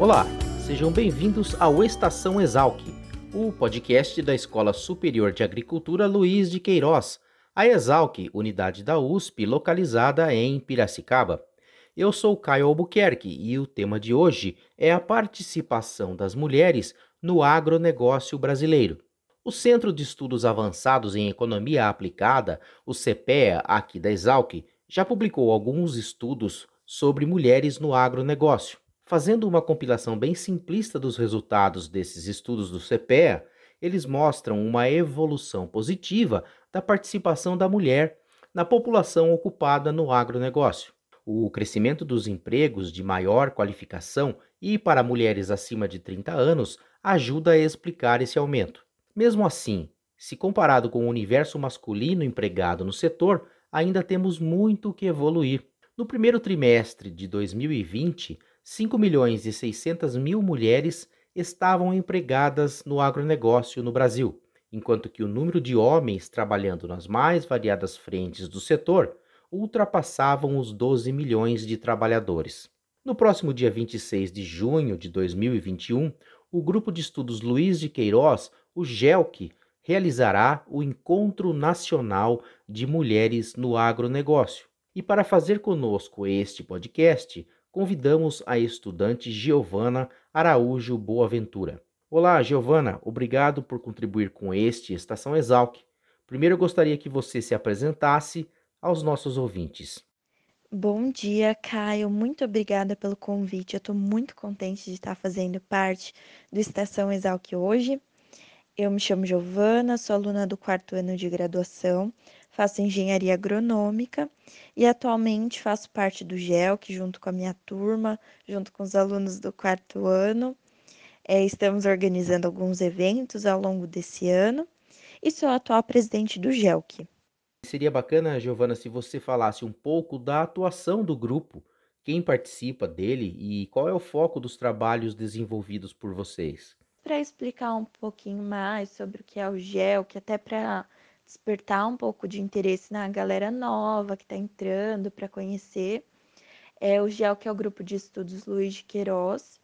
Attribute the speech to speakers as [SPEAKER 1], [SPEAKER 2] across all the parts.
[SPEAKER 1] Olá, sejam bem-vindos ao Estação Exalc, o podcast da Escola Superior de Agricultura Luiz de Queiroz, a Exalc, unidade da USP localizada em Piracicaba. Eu sou Caio Albuquerque e o tema de hoje é a participação das mulheres no agronegócio brasileiro. O Centro de Estudos Avançados em Economia Aplicada, o CPEA, aqui da Exalc, já publicou alguns estudos sobre mulheres no agronegócio. Fazendo uma compilação bem simplista dos resultados desses estudos do CPEA, eles mostram uma evolução positiva da participação da mulher na população ocupada no agronegócio. O crescimento dos empregos de maior qualificação e para mulheres acima de 30 anos ajuda a explicar esse aumento. Mesmo assim, se comparado com o universo masculino empregado no setor, ainda temos muito que evoluir. No primeiro trimestre de 2020, 5 milhões e 600 mil mulheres estavam empregadas no agronegócio no Brasil, enquanto que o número de homens trabalhando nas mais variadas frentes do setor ultrapassavam os 12 milhões de trabalhadores. No próximo dia 26 de junho de 2021, o Grupo de Estudos Luiz de Queiroz, o GELC, realizará o Encontro Nacional de Mulheres no Agronegócio. E para fazer conosco este podcast, convidamos a estudante Giovana Araújo Boaventura. Olá, Giovana, obrigado por contribuir com este Estação Exalc. Primeiro eu gostaria que você se apresentasse aos nossos ouvintes.
[SPEAKER 2] Bom dia, Caio. Muito obrigada pelo convite. Eu estou muito contente de estar fazendo parte do Estação Exalc hoje. Eu me chamo Giovana, sou aluna do quarto ano de graduação, faço engenharia agronômica e atualmente faço parte do GELC junto com a minha turma, junto com os alunos do quarto ano. É, estamos organizando alguns eventos ao longo desse ano e sou a atual presidente do GELC.
[SPEAKER 1] Seria bacana, Giovana, se você falasse um pouco da atuação do grupo, quem participa dele e qual é o foco dos trabalhos desenvolvidos por vocês.
[SPEAKER 2] Para explicar um pouquinho mais sobre o que é o GELC, até para despertar um pouco de interesse na galera nova que está entrando para conhecer. É o GEL, que é o grupo de estudos Luiz de Queiroz.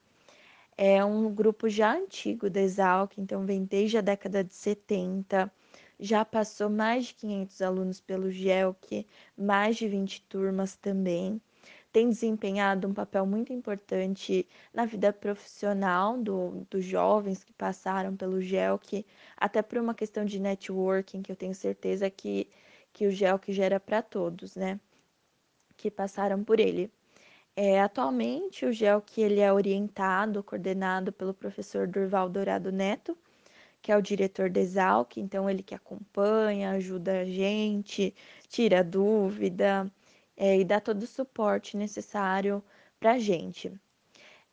[SPEAKER 2] É um grupo já antigo da Exalc, então vem desde a década de 70. Já passou mais de 500 alunos pelo GELC, mais de 20 turmas também tem desempenhado um papel muito importante na vida profissional do, dos jovens que passaram pelo GELC, até por uma questão de networking, que eu tenho certeza que, que o GELC gera para todos, né? Que passaram por ele. É, atualmente, o GELC ele é orientado, coordenado pelo professor Durval Dourado Neto, que é o diretor da Exalc, então ele que acompanha, ajuda a gente, tira dúvida, é, e dá todo o suporte necessário para a gente.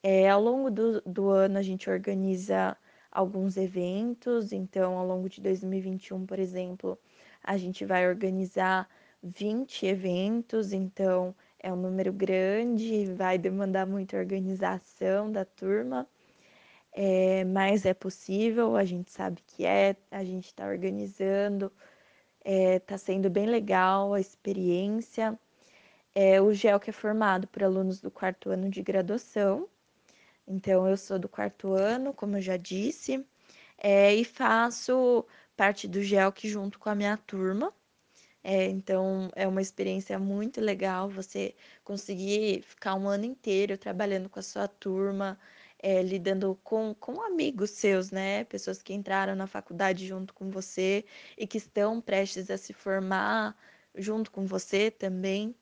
[SPEAKER 2] É, ao longo do, do ano, a gente organiza alguns eventos, então, ao longo de 2021, por exemplo, a gente vai organizar 20 eventos, então é um número grande, vai demandar muita organização da turma, é, mas é possível, a gente sabe que é, a gente está organizando, está é, tá sendo bem legal a experiência. É, o GEL que é formado por alunos do quarto ano de graduação. Então, eu sou do quarto ano, como eu já disse, é, e faço parte do GELC junto com a minha turma. É, então, é uma experiência muito legal você conseguir ficar um ano inteiro trabalhando com a sua turma, é, lidando com, com amigos seus, né? Pessoas que entraram na faculdade junto com você e que estão prestes a se formar junto com você também.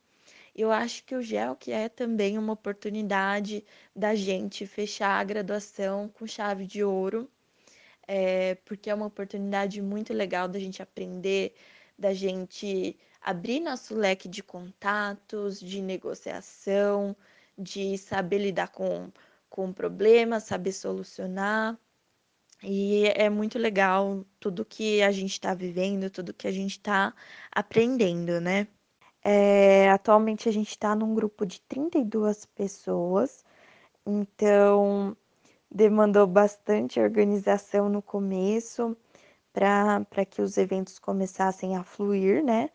[SPEAKER 2] Eu acho que o GEL que é também uma oportunidade da gente fechar a graduação com chave de ouro, é, porque é uma oportunidade muito legal da gente aprender, da gente abrir nosso leque de contatos, de negociação, de saber lidar com com problemas, saber solucionar. E é muito legal tudo que a gente está vivendo, tudo que a gente está aprendendo, né? É, atualmente a gente está num grupo de 32 pessoas, então demandou bastante organização no começo para que os eventos começassem a fluir, né?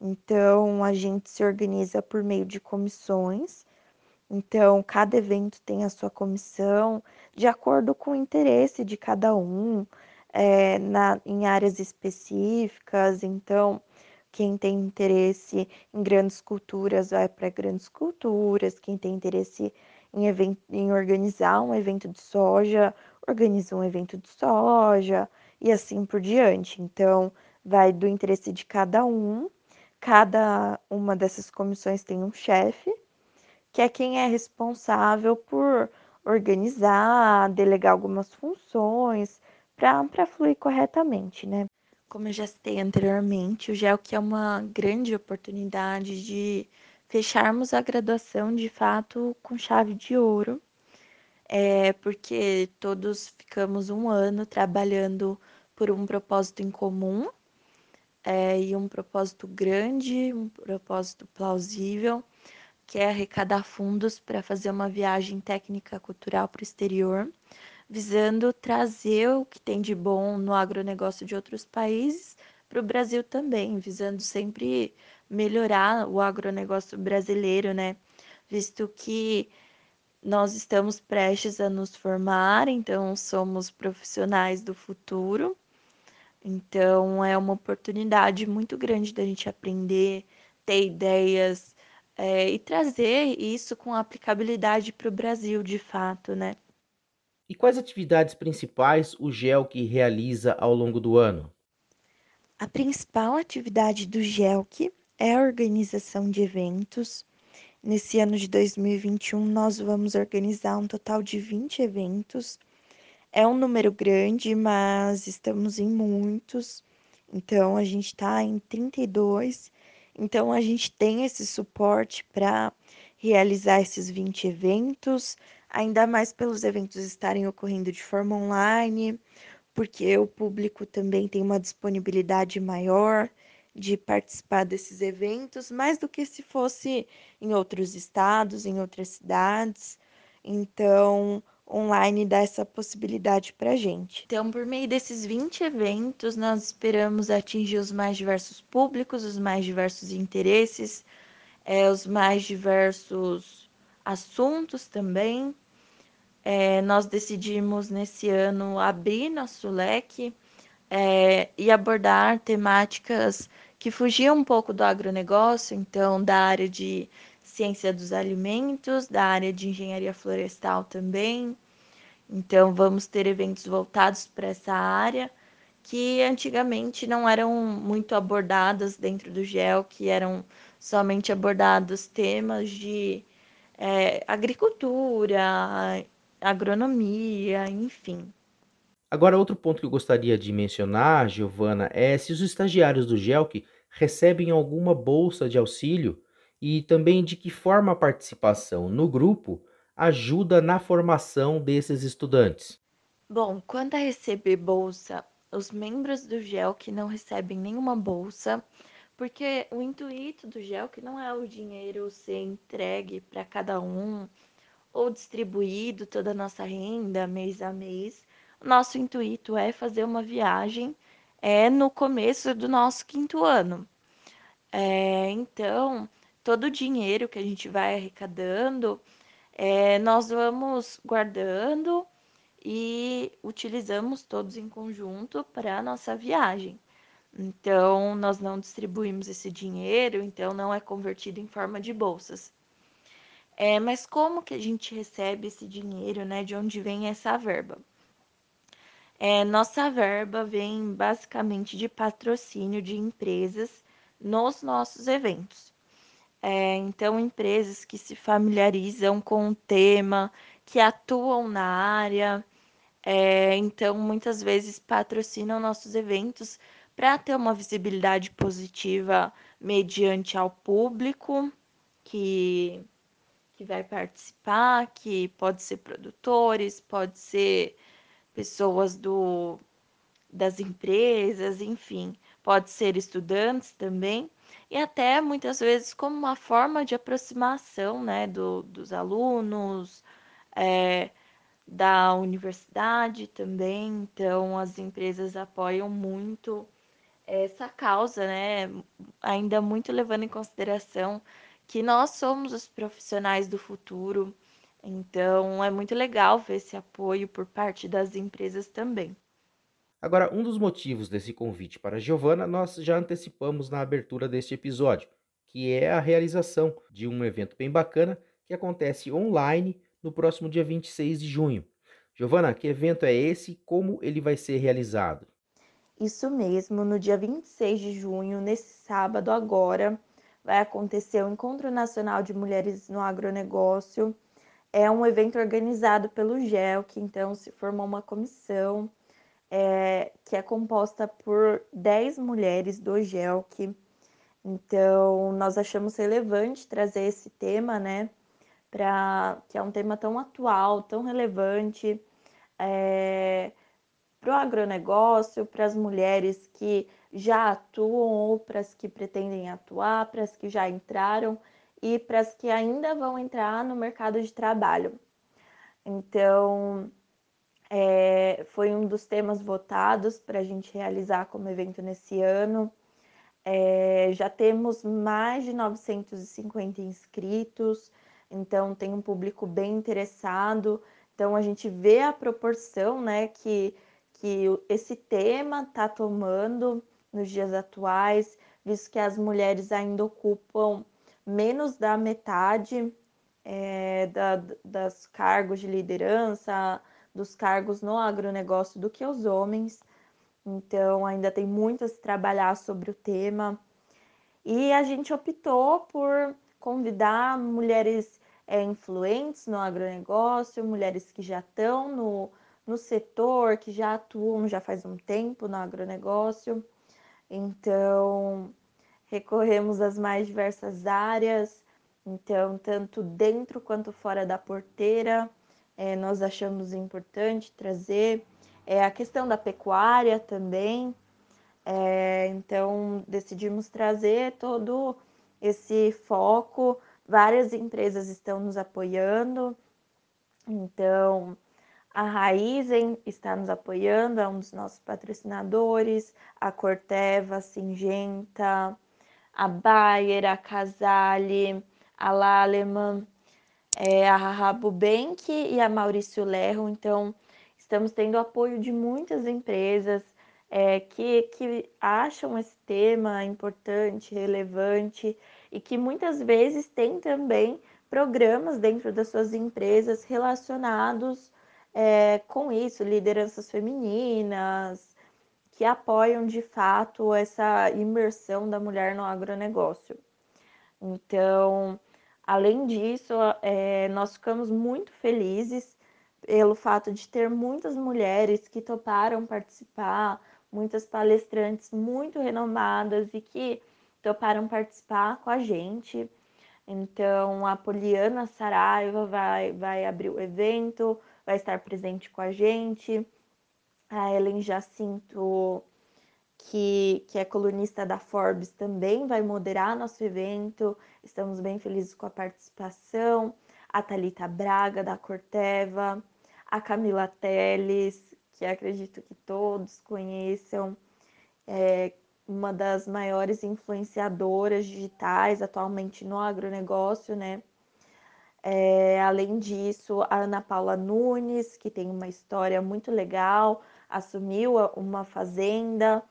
[SPEAKER 2] Então a gente se organiza por meio de comissões. Então, cada evento tem a sua comissão, de acordo com o interesse de cada um, é, na, em áreas específicas. Então, quem tem interesse em grandes culturas vai para grandes culturas, quem tem interesse em, evento, em organizar um evento de soja, organiza um evento de soja, e assim por diante. Então, vai do interesse de cada um. Cada uma dessas comissões tem um chefe, que é quem é responsável por organizar, delegar algumas funções para fluir corretamente, né? Como eu já citei anteriormente, o GELC é uma grande oportunidade de fecharmos a graduação de fato com chave de ouro, é porque todos ficamos um ano trabalhando por um propósito em comum é, e um propósito grande, um propósito plausível, que é arrecadar fundos para fazer uma viagem técnica cultural para o exterior visando trazer o que tem de bom no agronegócio de outros países para o Brasil também, visando sempre melhorar o agronegócio brasileiro, né? Visto que nós estamos prestes a nos formar, então somos profissionais do futuro. Então é uma oportunidade muito grande da gente aprender, ter ideias é, e trazer isso com aplicabilidade para o Brasil, de fato, né?
[SPEAKER 1] E quais atividades principais o GELC realiza ao longo do ano?
[SPEAKER 2] A principal atividade do GELC é a organização de eventos. Nesse ano de 2021, nós vamos organizar um total de 20 eventos. É um número grande, mas estamos em muitos. Então, a gente está em 32. Então, a gente tem esse suporte para realizar esses 20 eventos ainda mais pelos eventos estarem ocorrendo de forma online, porque o público também tem uma disponibilidade maior de participar desses eventos, mais do que se fosse em outros estados, em outras cidades. Então, online dá essa possibilidade para gente. Então, por meio desses 20 eventos, nós esperamos atingir os mais diversos públicos, os mais diversos interesses, é, os mais diversos assuntos também. É, nós decidimos nesse ano abrir nosso leque é, e abordar temáticas que fugiam um pouco do agronegócio, então da área de ciência dos alimentos, da área de engenharia florestal também. Então vamos ter eventos voltados para essa área que antigamente não eram muito abordadas dentro do GEL, que eram somente abordados temas de é, agricultura, agronomia, enfim.
[SPEAKER 1] Agora, outro ponto que eu gostaria de mencionar, Giovana, é se os estagiários do GELC recebem alguma bolsa de auxílio e também de que forma a participação no grupo ajuda na formação desses estudantes.
[SPEAKER 2] Bom, quanto a receber bolsa, os membros do GELC não recebem nenhuma bolsa, porque o intuito do GELC não é o dinheiro ser entregue para cada um ou distribuído toda a nossa renda mês a mês. Nosso intuito é fazer uma viagem é no começo do nosso quinto ano. É, então, todo o dinheiro que a gente vai arrecadando, é, nós vamos guardando e utilizamos todos em conjunto para a nossa viagem. Então, nós não distribuímos esse dinheiro, então não é convertido em forma de bolsas. É, mas como que a gente recebe esse dinheiro, né? De onde vem essa verba? É, nossa verba vem basicamente de patrocínio de empresas nos nossos eventos. É, então, empresas que se familiarizam com o tema, que atuam na área, é, então muitas vezes patrocinam nossos eventos para ter uma visibilidade positiva mediante ao público que que vai participar, que pode ser produtores, pode ser pessoas do, das empresas, enfim, pode ser estudantes também, e até muitas vezes como uma forma de aproximação né, do, dos alunos, é, da universidade também, então as empresas apoiam muito essa causa, né? Ainda muito levando em consideração que nós somos os profissionais do futuro, então é muito legal ver esse apoio por parte das empresas também.
[SPEAKER 1] Agora, um dos motivos desse convite para a Giovana nós já antecipamos na abertura deste episódio, que é a realização de um evento bem bacana que acontece online no próximo dia 26 de junho. Giovana, que evento é esse? Como ele vai ser realizado?
[SPEAKER 2] Isso mesmo, no dia 26 de junho, nesse sábado agora, vai acontecer o Encontro Nacional de Mulheres no Agronegócio. É um evento organizado pelo GEL, que então se formou uma comissão é, que é composta por 10 mulheres do GELC. Então, nós achamos relevante trazer esse tema, né? Pra, que é um tema tão atual, tão relevante é, para o agronegócio, para as mulheres que já atuam ou para as que pretendem atuar, para as que já entraram e para as que ainda vão entrar no mercado de trabalho. Então, é, foi um dos temas votados para a gente realizar como evento nesse ano. É, já temos mais de 950 inscritos, então tem um público bem interessado. Então a gente vê a proporção né, que, que esse tema está tomando nos dias atuais, visto que as mulheres ainda ocupam menos da metade é, da, das cargos de liderança, dos cargos no agronegócio do que os homens. Então, ainda tem muito a se trabalhar sobre o tema. E a gente optou por convidar mulheres é, influentes no agronegócio, mulheres que já estão no, no setor, que já atuam já faz um tempo no agronegócio. Então, recorremos às mais diversas áreas, então, tanto dentro quanto fora da porteira, é, nós achamos importante trazer. É, a questão da pecuária também. É, então, decidimos trazer todo esse foco. Várias empresas estão nos apoiando. Então, a Raizen está nos apoiando, é um dos nossos patrocinadores, a Corteva, a Singenta, a Bayer, a Casale, a Laleman, é, a Rabobank e a Maurício Lerro. Então, estamos tendo apoio de muitas empresas é, que, que acham esse tema importante, relevante e que muitas vezes têm também programas dentro das suas empresas relacionados é, com isso, lideranças femininas, que apoiam de fato essa imersão da mulher no agronegócio. Então, Além disso, é, nós ficamos muito felizes pelo fato de ter muitas mulheres que toparam participar, muitas palestrantes muito renomadas e que toparam participar com a gente. Então, a Poliana Saraiva vai, vai abrir o evento, vai estar presente com a gente. A Ellen Jacinto que, que é colunista da Forbes, também vai moderar nosso evento. Estamos bem felizes com a participação. A Thalita Braga, da Corteva, a Camila Teles, que acredito que todos conheçam, é uma das maiores influenciadoras digitais atualmente no agronegócio, né? É, além disso, a Ana Paula Nunes, que tem uma história muito legal, assumiu uma fazenda,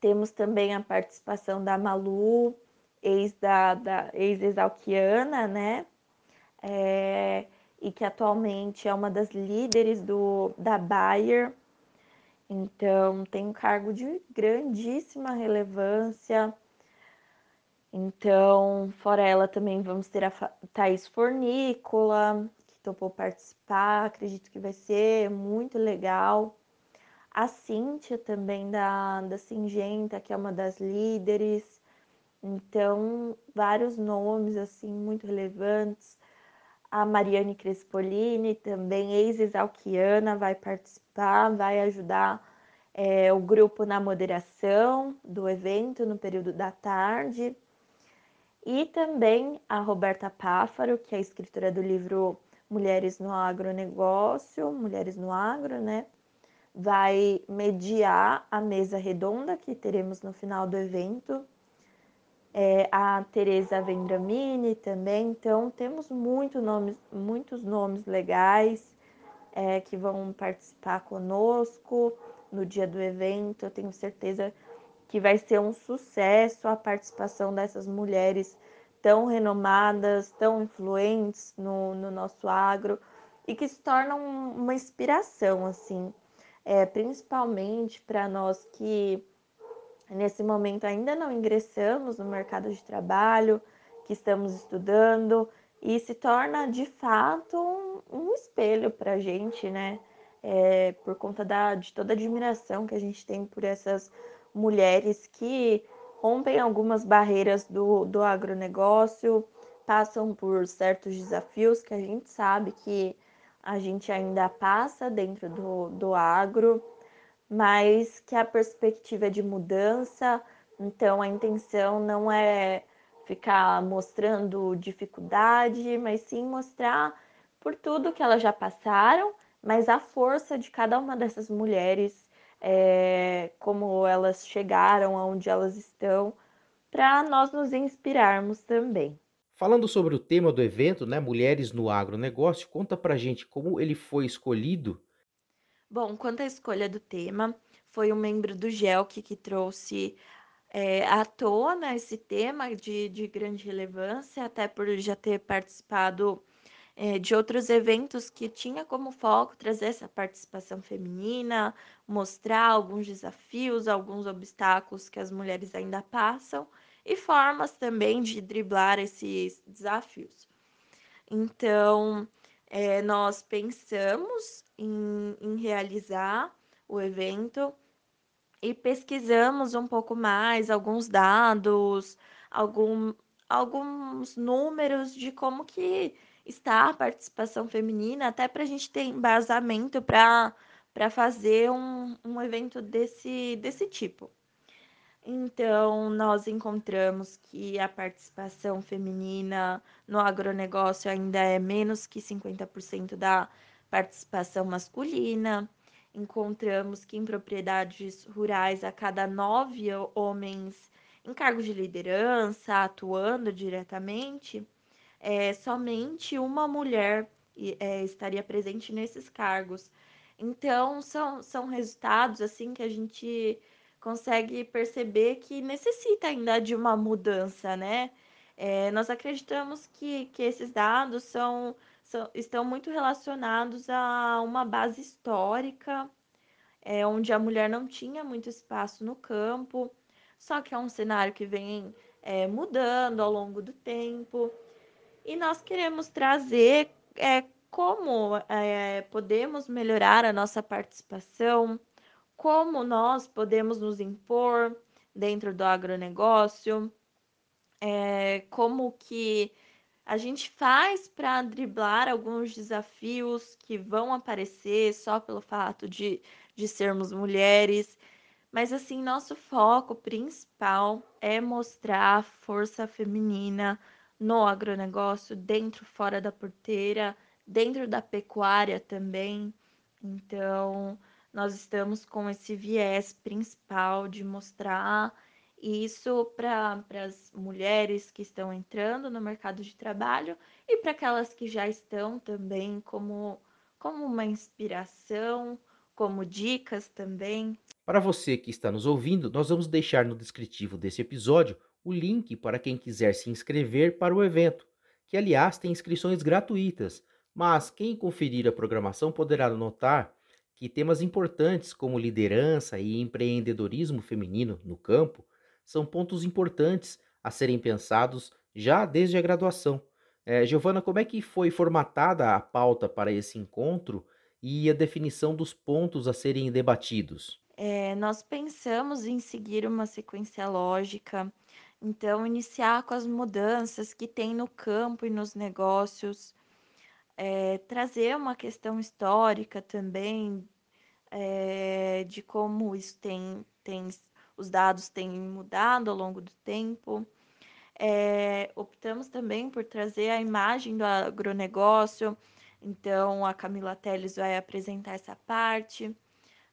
[SPEAKER 2] temos também a participação da Malu, ex da, da ex-exalquiana, né? É, e que atualmente é uma das líderes do, da Bayer. Então, tem um cargo de grandíssima relevância. Então, fora ela, também vamos ter a Thaís Fornícola, que topou participar. Acredito que vai ser muito legal a Cíntia também da, da Singenta, que é uma das líderes. Então, vários nomes assim muito relevantes. A Mariane Crespolini, também ex-exalquiana, vai participar, vai ajudar é, o grupo na moderação do evento no período da tarde. E também a Roberta Páfaro, que é escritora do livro Mulheres no Agronegócio, Mulheres no Agro, né? Vai mediar a mesa redonda que teremos no final do evento é, a Teresa Vendramini também. Então, temos muito nomes, muitos nomes legais é, que vão participar conosco no dia do evento. Eu tenho certeza que vai ser um sucesso a participação dessas mulheres tão renomadas, tão influentes no, no nosso agro e que se tornam uma inspiração, assim, é, principalmente para nós que Nesse momento ainda não ingressamos no mercado de trabalho, que estamos estudando, e se torna de fato um, um espelho para a gente, né? É, por conta da, de toda a admiração que a gente tem por essas mulheres que rompem algumas barreiras do, do agronegócio, passam por certos desafios que a gente sabe que a gente ainda passa dentro do, do agro mas que a perspectiva é de mudança, então a intenção não é ficar mostrando dificuldade, mas sim mostrar por tudo que elas já passaram, mas a força de cada uma dessas mulheres, é, como elas chegaram aonde elas estão, para nós nos inspirarmos também.
[SPEAKER 1] Falando sobre o tema do evento, né, Mulheres no Agronegócio, conta pra gente como ele foi escolhido
[SPEAKER 2] Bom, quanto à escolha do tema, foi um membro do GELC que trouxe é, à tona esse tema de, de grande relevância, até por já ter participado é, de outros eventos que tinha como foco trazer essa participação feminina, mostrar alguns desafios, alguns obstáculos que as mulheres ainda passam e formas também de driblar esses desafios. Então, é, nós pensamos em, em realizar o evento e pesquisamos um pouco mais alguns dados, algum, alguns números de como que está a participação feminina, até para a gente ter embasamento para fazer um, um evento desse, desse tipo. Então, nós encontramos que a participação feminina no agronegócio ainda é menos que 50% da participação masculina. Encontramos que em propriedades rurais, a cada nove homens em cargos de liderança, atuando diretamente, é, somente uma mulher é, estaria presente nesses cargos. Então, são, são resultados assim que a gente consegue perceber que necessita ainda de uma mudança, né? É, nós acreditamos que, que esses dados são, são, estão muito relacionados a uma base histórica, é, onde a mulher não tinha muito espaço no campo, só que é um cenário que vem é, mudando ao longo do tempo. E nós queremos trazer é, como é, podemos melhorar a nossa participação como nós podemos nos impor dentro do agronegócio, é, como que a gente faz para driblar alguns desafios que vão aparecer só pelo fato de, de sermos mulheres. Mas assim, nosso foco principal é mostrar a força feminina no agronegócio, dentro, fora da porteira, dentro da pecuária também. Então, nós estamos com esse viés principal de mostrar isso para as mulheres que estão entrando no mercado de trabalho e para aquelas que já estão também como, como uma inspiração, como dicas também.
[SPEAKER 1] Para você que está nos ouvindo, nós vamos deixar no descritivo desse episódio o link para quem quiser se inscrever para o evento, que aliás tem inscrições gratuitas, mas quem conferir a programação poderá notar que temas importantes como liderança e empreendedorismo feminino no campo são pontos importantes a serem pensados já desde a graduação. É, Giovana, como é que foi formatada a pauta para esse encontro e a definição dos pontos a serem debatidos?
[SPEAKER 2] É, nós pensamos em seguir uma sequência lógica Então, iniciar com as mudanças que tem no campo e nos negócios, é, trazer uma questão histórica também é, de como isso tem, tem, os dados têm mudado ao longo do tempo. É, optamos também por trazer a imagem do agronegócio, então a Camila Teles vai apresentar essa parte,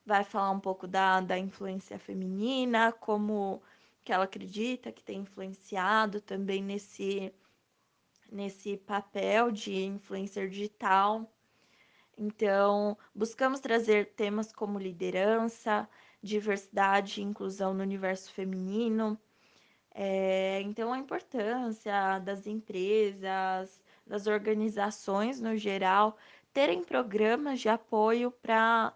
[SPEAKER 2] vai falar um pouco da, da influência feminina, como que ela acredita que tem influenciado também nesse, nesse papel de influencer digital. Então, buscamos trazer temas como liderança, diversidade e inclusão no universo feminino. É, então, a importância das empresas, das organizações no geral, terem programas de apoio para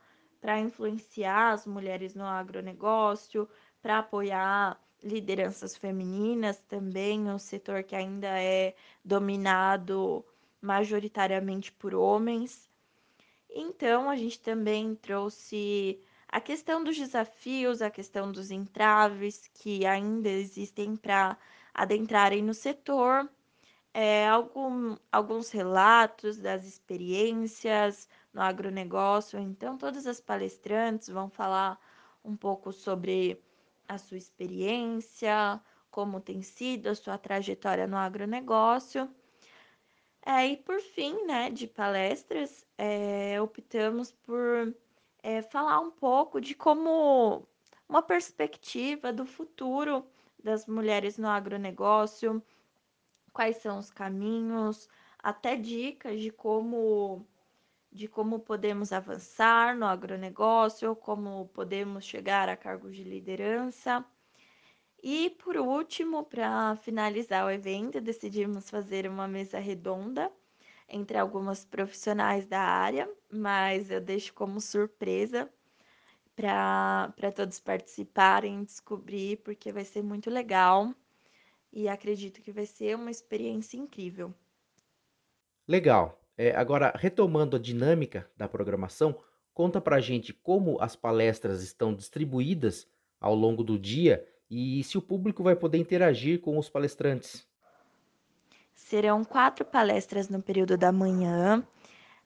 [SPEAKER 2] influenciar as mulheres no agronegócio, para apoiar lideranças femininas também, um setor que ainda é dominado majoritariamente por homens. Então, a gente também trouxe a questão dos desafios, a questão dos entraves que ainda existem para adentrarem no setor, é, algum, alguns relatos das experiências no agronegócio. Então, todas as palestrantes vão falar um pouco sobre a sua experiência, como tem sido a sua trajetória no agronegócio. É, e por fim, né, de palestras, é, optamos por é, falar um pouco de como uma perspectiva do futuro das mulheres no agronegócio, quais são os caminhos, até dicas de como de como podemos avançar no agronegócio, como podemos chegar a cargos de liderança. E por último, para finalizar o evento, decidimos fazer uma mesa redonda entre algumas profissionais da área, mas eu deixo como surpresa para todos participarem, descobrir, porque vai ser muito legal e acredito que vai ser uma experiência incrível.
[SPEAKER 1] Legal. É, agora, retomando a dinâmica da programação, conta pra gente como as palestras estão distribuídas ao longo do dia e se o público vai poder interagir com os palestrantes.
[SPEAKER 2] Serão quatro palestras no período da manhã.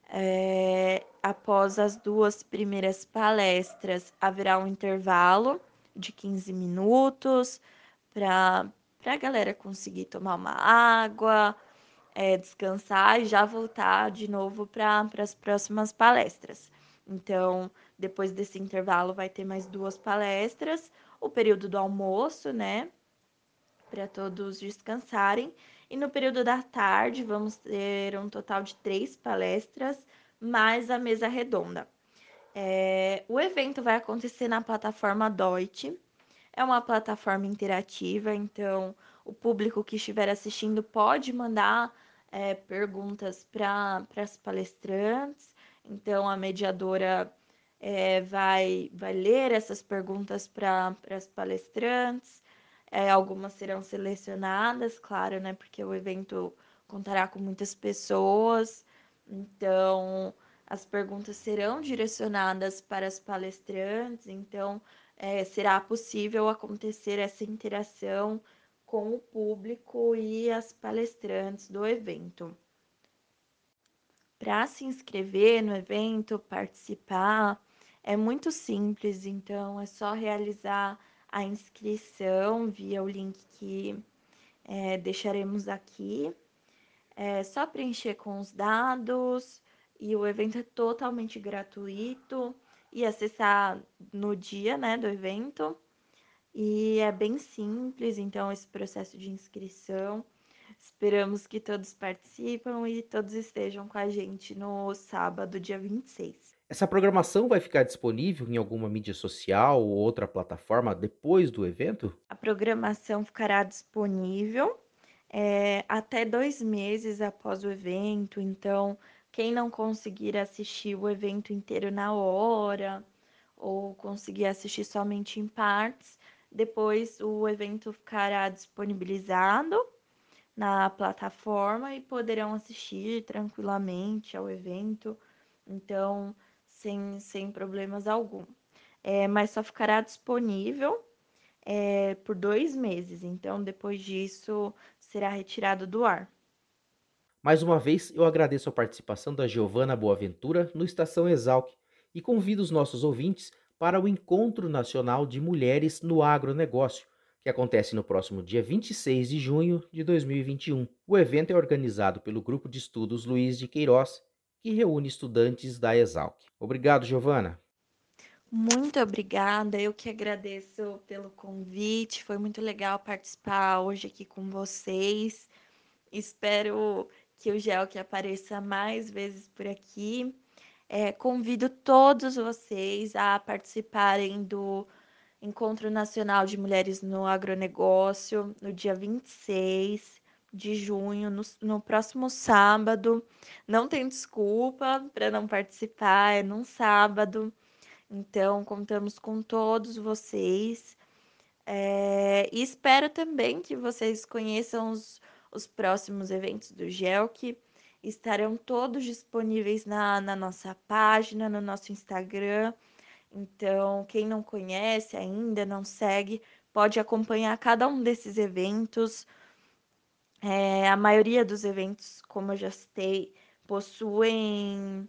[SPEAKER 2] É, após as duas primeiras palestras, haverá um intervalo de 15 minutos para a galera conseguir tomar uma água, é, descansar e já voltar de novo para as próximas palestras. Então, depois desse intervalo, vai ter mais duas palestras, o período do almoço, né? Para todos descansarem. E no período da tarde, vamos ter um total de três palestras, mais a mesa redonda. É, o evento vai acontecer na plataforma Deutsche. É uma plataforma interativa, então o público que estiver assistindo pode mandar é, perguntas para as palestrantes. Então, a mediadora é, vai, vai ler essas perguntas para as palestrantes. É, algumas serão selecionadas, claro, né? Porque o evento contará com muitas pessoas. Então, as perguntas serão direcionadas para as palestrantes. Então, é, será possível acontecer essa interação com o público e as palestrantes do evento. Para se inscrever no evento, participar, é muito simples, então é só realizar a inscrição via o link que é, deixaremos aqui. É só preencher com os dados e o evento é totalmente gratuito e acessar no dia né, do evento. E é bem simples, então, esse processo de inscrição. Esperamos que todos participem e todos estejam com a gente no sábado, dia 26.
[SPEAKER 1] Essa programação vai ficar disponível em alguma mídia social ou outra plataforma depois do evento?
[SPEAKER 2] A programação ficará disponível é, até dois meses após o evento, então quem não conseguir assistir o evento inteiro na hora ou conseguir assistir somente em partes, depois o evento ficará disponibilizado na plataforma e poderão assistir tranquilamente ao evento, então sem, sem problemas algum. É, mas só ficará disponível é, por dois meses. Então, depois disso, será retirado do ar.
[SPEAKER 1] Mais uma vez, eu agradeço a participação da Giovana Boaventura no Estação Exalc e convido os nossos ouvintes para o Encontro Nacional de Mulheres no Agronegócio, que acontece no próximo dia 26 de junho de 2021. O evento é organizado pelo Grupo de Estudos Luiz de Queiroz, que reúne estudantes da Exalc. Obrigado, Giovana.
[SPEAKER 2] Muito obrigada, eu que agradeço pelo convite. Foi muito legal participar hoje aqui com vocês. Espero que o Gel que apareça mais vezes por aqui. É, convido todos vocês a participarem do Encontro Nacional de Mulheres no Agronegócio no dia 26 de junho, no, no próximo sábado. Não tem desculpa para não participar, é num sábado. Então, contamos com todos vocês. É, e espero também que vocês conheçam os, os próximos eventos do GELC. Estarão todos disponíveis na, na nossa página, no nosso Instagram. Então, quem não conhece ainda, não segue, pode acompanhar cada um desses eventos. É, a maioria dos eventos, como eu já citei, possuem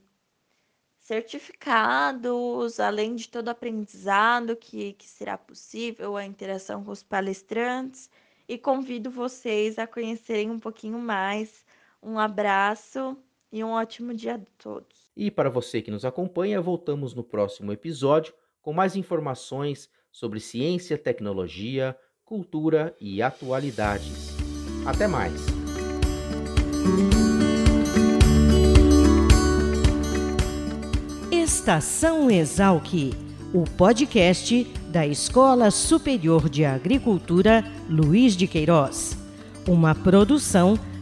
[SPEAKER 2] certificados, além de todo aprendizado que, que será possível, a interação com os palestrantes, e convido vocês a conhecerem um pouquinho mais. Um abraço e um ótimo dia a todos.
[SPEAKER 1] E para você que nos acompanha, voltamos no próximo episódio com mais informações sobre ciência, tecnologia, cultura e atualidades. Até mais!
[SPEAKER 3] Estação Exalc, o podcast da Escola Superior de Agricultura Luiz de Queiroz, uma produção